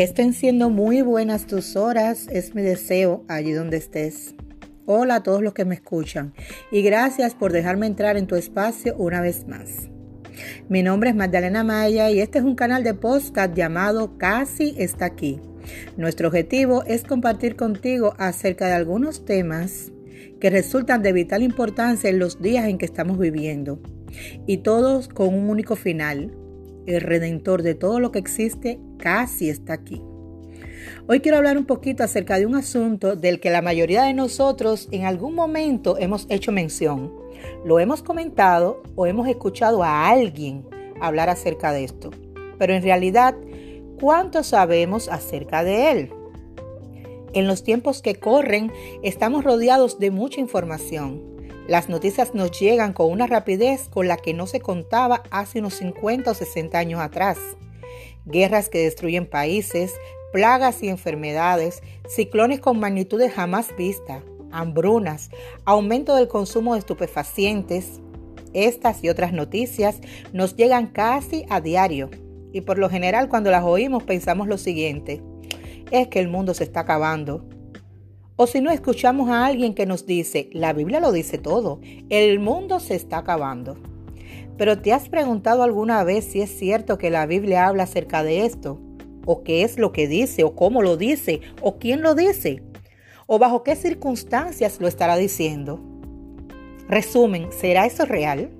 Que estén siendo muy buenas tus horas, es mi deseo allí donde estés. Hola a todos los que me escuchan y gracias por dejarme entrar en tu espacio una vez más. Mi nombre es Magdalena Maya y este es un canal de podcast llamado Casi está aquí. Nuestro objetivo es compartir contigo acerca de algunos temas que resultan de vital importancia en los días en que estamos viviendo y todos con un único final, el redentor de todo lo que existe, casi está aquí. Hoy quiero hablar un poquito acerca de un asunto del que la mayoría de nosotros en algún momento hemos hecho mención. Lo hemos comentado o hemos escuchado a alguien hablar acerca de esto. Pero en realidad, ¿cuánto sabemos acerca de él? En los tiempos que corren, estamos rodeados de mucha información. Las noticias nos llegan con una rapidez con la que no se contaba hace unos 50 o 60 años atrás. Guerras que destruyen países, plagas y enfermedades, ciclones con magnitudes jamás vistas, hambrunas, aumento del consumo de estupefacientes. Estas y otras noticias nos llegan casi a diario y por lo general cuando las oímos pensamos lo siguiente, es que el mundo se está acabando, o si no escuchamos a alguien que nos dice, la Biblia lo dice todo, el mundo se está acabando. Pero ¿te has preguntado alguna vez si es cierto que la Biblia habla acerca de esto? ¿O qué es lo que dice? ¿O cómo lo dice? ¿O quién lo dice? ¿O bajo qué circunstancias lo estará diciendo? Resumen, ¿será eso real?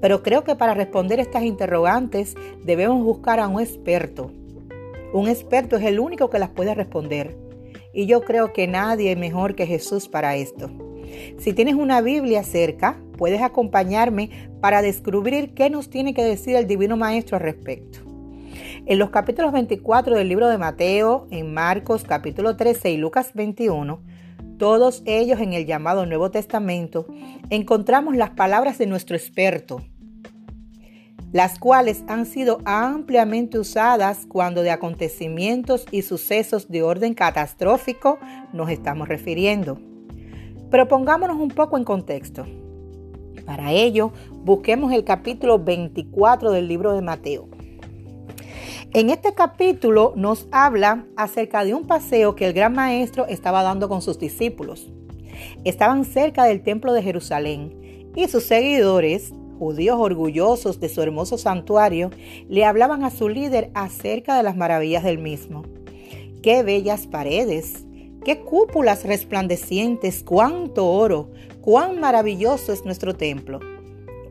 Pero creo que para responder estas interrogantes debemos buscar a un experto. Un experto es el único que las puede responder. Y yo creo que nadie mejor que Jesús para esto. Si tienes una Biblia cerca, puedes acompañarme para descubrir qué nos tiene que decir el Divino Maestro al respecto. En los capítulos 24 del libro de Mateo, en Marcos capítulo 13 y Lucas 21, todos ellos en el llamado Nuevo Testamento, encontramos las palabras de nuestro experto, las cuales han sido ampliamente usadas cuando de acontecimientos y sucesos de orden catastrófico nos estamos refiriendo. Pero pongámonos un poco en contexto. Para ello, busquemos el capítulo 24 del libro de Mateo. En este capítulo nos habla acerca de un paseo que el gran maestro estaba dando con sus discípulos. Estaban cerca del templo de Jerusalén y sus seguidores judíos orgullosos de su hermoso santuario le hablaban a su líder acerca de las maravillas del mismo. ¡Qué bellas paredes! ¡Qué cúpulas resplandecientes! ¡Cuánto oro! ¡Cuán maravilloso es nuestro templo!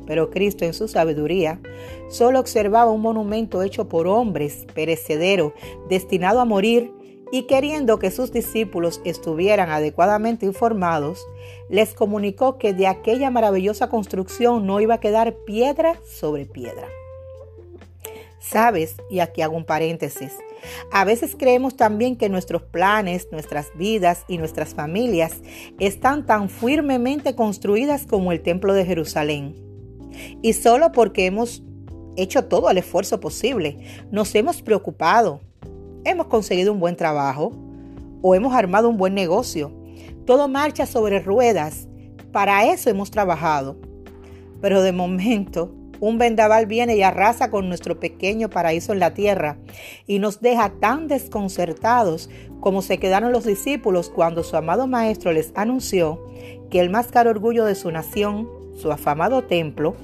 Pero Cristo en su sabiduría solo observaba un monumento hecho por hombres, perecedero, destinado a morir y queriendo que sus discípulos estuvieran adecuadamente informados, les comunicó que de aquella maravillosa construcción no iba a quedar piedra sobre piedra. Sabes, y aquí hago un paréntesis, a veces creemos también que nuestros planes, nuestras vidas y nuestras familias están tan firmemente construidas como el templo de Jerusalén. Y solo porque hemos hecho todo el esfuerzo posible, nos hemos preocupado, hemos conseguido un buen trabajo o hemos armado un buen negocio. Todo marcha sobre ruedas. Para eso hemos trabajado. Pero de momento, un vendaval viene y arrasa con nuestro pequeño paraíso en la tierra y nos deja tan desconcertados como se quedaron los discípulos cuando su amado maestro les anunció que el más caro orgullo de su nación, su afamado templo,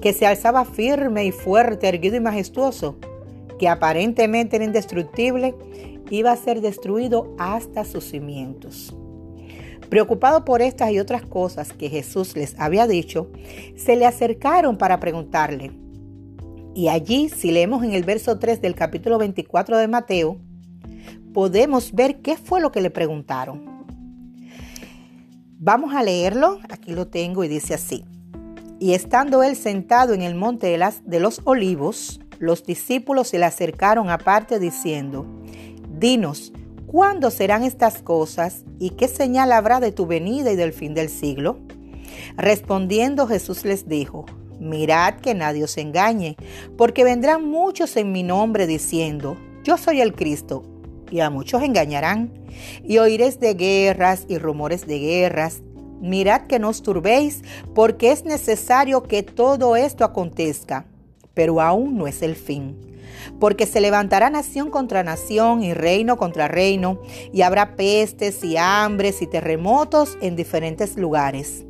que se alzaba firme y fuerte, erguido y majestuoso, que aparentemente era indestructible, iba a ser destruido hasta sus cimientos. Preocupado por estas y otras cosas que Jesús les había dicho, se le acercaron para preguntarle. Y allí, si leemos en el verso 3 del capítulo 24 de Mateo, podemos ver qué fue lo que le preguntaron. Vamos a leerlo, aquí lo tengo y dice así. Y estando él sentado en el monte de, las, de los olivos, los discípulos se le acercaron aparte diciendo, Dinos, ¿cuándo serán estas cosas y qué señal habrá de tu venida y del fin del siglo? Respondiendo Jesús les dijo, Mirad que nadie os engañe, porque vendrán muchos en mi nombre diciendo, Yo soy el Cristo, y a muchos engañarán. Y oiréis de guerras y rumores de guerras. Mirad que no os turbéis, porque es necesario que todo esto acontezca pero aún no es el fin, porque se levantará nación contra nación y reino contra reino, y habrá pestes y hambres y terremotos en diferentes lugares.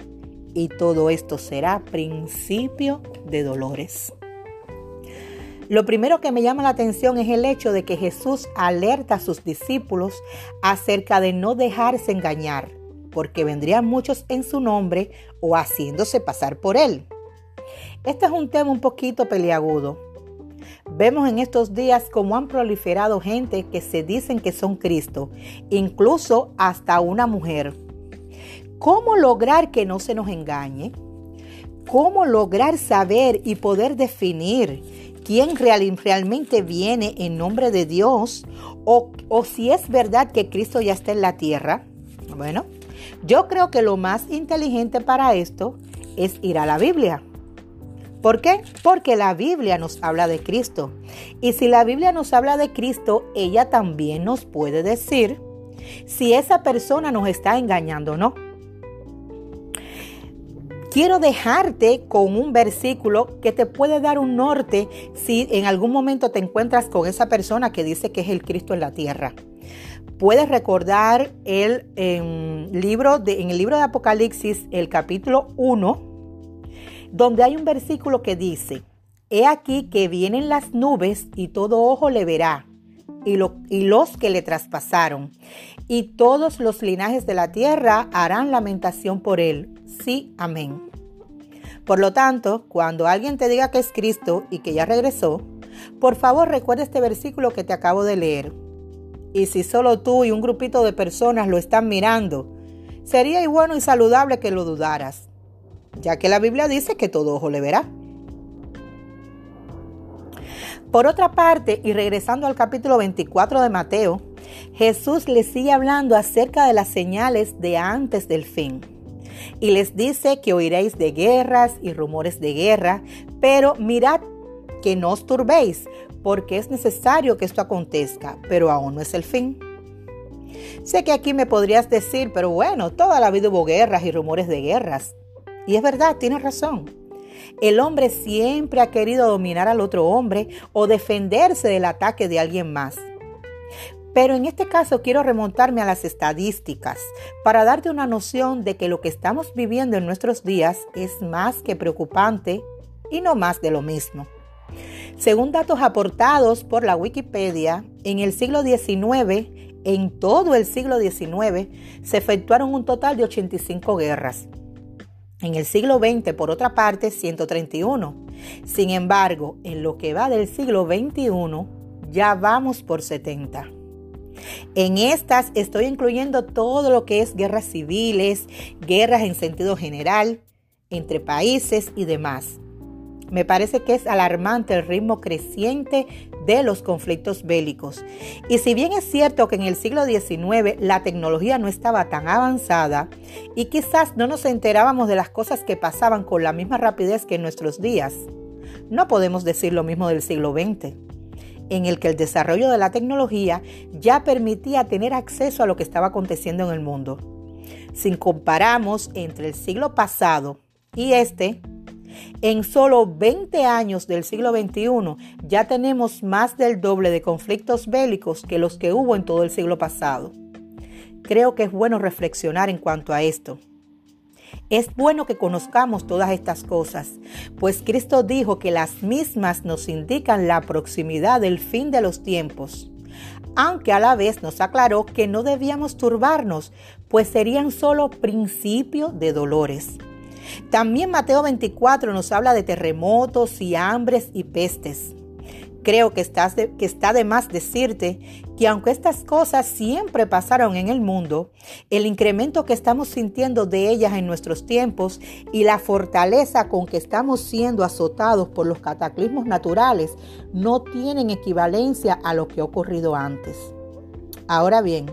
Y todo esto será principio de dolores. Lo primero que me llama la atención es el hecho de que Jesús alerta a sus discípulos acerca de no dejarse engañar, porque vendrían muchos en su nombre o haciéndose pasar por él. Este es un tema un poquito peliagudo. Vemos en estos días cómo han proliferado gente que se dicen que son Cristo, incluso hasta una mujer. ¿Cómo lograr que no se nos engañe? ¿Cómo lograr saber y poder definir quién realmente viene en nombre de Dios o si es verdad que Cristo ya está en la tierra. Bueno, yo creo que lo más inteligente para esto es ir a la Biblia. ¿Por qué? Porque la Biblia nos habla de Cristo. Y si la Biblia nos habla de Cristo, ella también nos puede decir si esa persona nos está engañando o no. Quiero dejarte con un versículo que te puede dar un norte si en algún momento te encuentras con esa persona que dice que es el Cristo en la tierra. Puedes recordar el libro de, en el libro de Apocalipsis, el capítulo 1, donde hay un versículo que dice, He aquí que vienen las nubes y todo ojo le verá, y, los que le traspasaron, y todos los linajes de la tierra harán lamentación por él sí, amén. Por lo tanto, cuando alguien te diga que es Cristo y que ya regresó, por favor recuerda este versículo que te acabo de leer. Y si solo tú y un grupito de personas lo están mirando, sería bueno y saludable que lo dudaras, ya que la Biblia dice que todo ojo le verá. Por otra parte, y regresando al capítulo 24 de Mateo, Jesús le sigue hablando acerca de las señales de antes del fin y les dice que oiréis de guerras y rumores de guerra, pero mirad que no os turbéis, porque es necesario que esto acontezca, pero aún no es el fin. Sé que aquí me podrías decir, pero bueno, toda la vida hubo guerras y rumores de guerras. Y es verdad, tienes razón. El hombre siempre ha querido dominar al otro hombre o defenderse del ataque de alguien más. Pero en este caso quiero remontarme a las estadísticas para darte una noción de que lo que estamos viviendo en nuestros días es más que preocupante y no más de lo mismo. Según datos aportados por la Wikipedia, en el siglo XIX, en todo el siglo XIX, se efectuaron un total de 85 guerras. En el siglo XX, por otra parte, 131. Sin embargo, en lo que va del siglo XXI, ya vamos por 70. En estas estoy incluyendo todo lo que es guerras civiles, guerras en sentido general, entre países y demás. Me parece que es alarmante el ritmo creciente de los conflictos bélicos. Y si bien es cierto que en el siglo XIX la tecnología no estaba tan avanzada y quizás no nos enterábamos de las cosas que pasaban con la misma rapidez que en nuestros días, no podemos decir lo mismo del siglo XX en el que el desarrollo de la tecnología ya permitía tener acceso a lo que estaba aconteciendo en el mundo. Si comparamos entre el siglo pasado y este, en solo 20 años del siglo XXI ya tenemos más del doble de conflictos bélicos que los que hubo en todo el siglo pasado. Creo que es bueno reflexionar en cuanto a esto. Es bueno que conozcamos todas estas cosas, pues Cristo dijo que las mismas nos indican la proximidad del fin de los tiempos, aunque a la vez nos aclaró que no debíamos turbarnos, pues serían solo principio de dolores. También Mateo 24 nos habla de terremotos y hambres y pestes. Creo que, estás que está de más decirte que aunque estas cosas siempre pasaron en el mundo, el incremento que estamos sintiendo de ellas en nuestros tiempos y la fortaleza con que estamos siendo azotados por los cataclismos naturales no tienen equivalencia a lo que ha ocurrido antes. Ahora bien,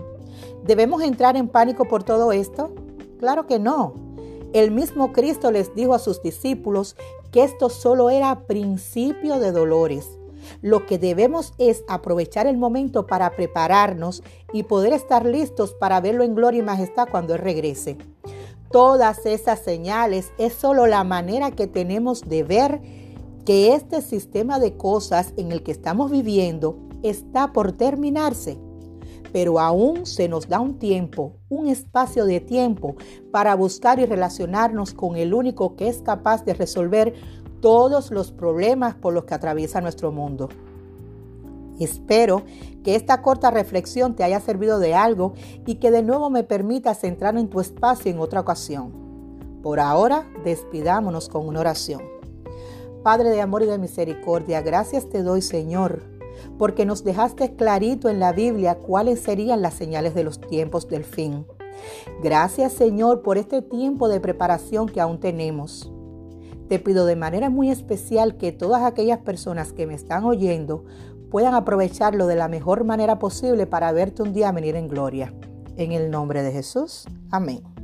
¿debemos entrar en pánico por todo esto? Claro que no. El mismo Cristo les dijo a sus discípulos que esto solo era principio de dolores lo que debemos es aprovechar el momento para prepararnos y poder estar listos para verlo en gloria y majestad cuando Él regrese. Todas esas señales es solo la manera que tenemos de ver que este sistema de cosas en el que estamos viviendo está por terminarse pero aún se nos da un tiempo, un espacio de tiempo para buscar y relacionarnos con el único que es capaz de resolver todos los problemas por los que atraviesa nuestro mundo. Espero que esta corta reflexión te haya servido de algo y que de nuevo me permita centrar en tu espacio en otra ocasión. Por ahora, despidámonos con una oración. Padre de amor y de misericordia, gracias te doy, Señor porque nos dejaste clarito en la Biblia cuáles serían las señales de los tiempos del fin. Gracias Señor por este tiempo de preparación que aún tenemos. Te pido de manera muy especial que todas aquellas personas que me están oyendo puedan aprovecharlo de la mejor manera posible para verte un día venir en gloria. En el nombre de Jesús. Amén.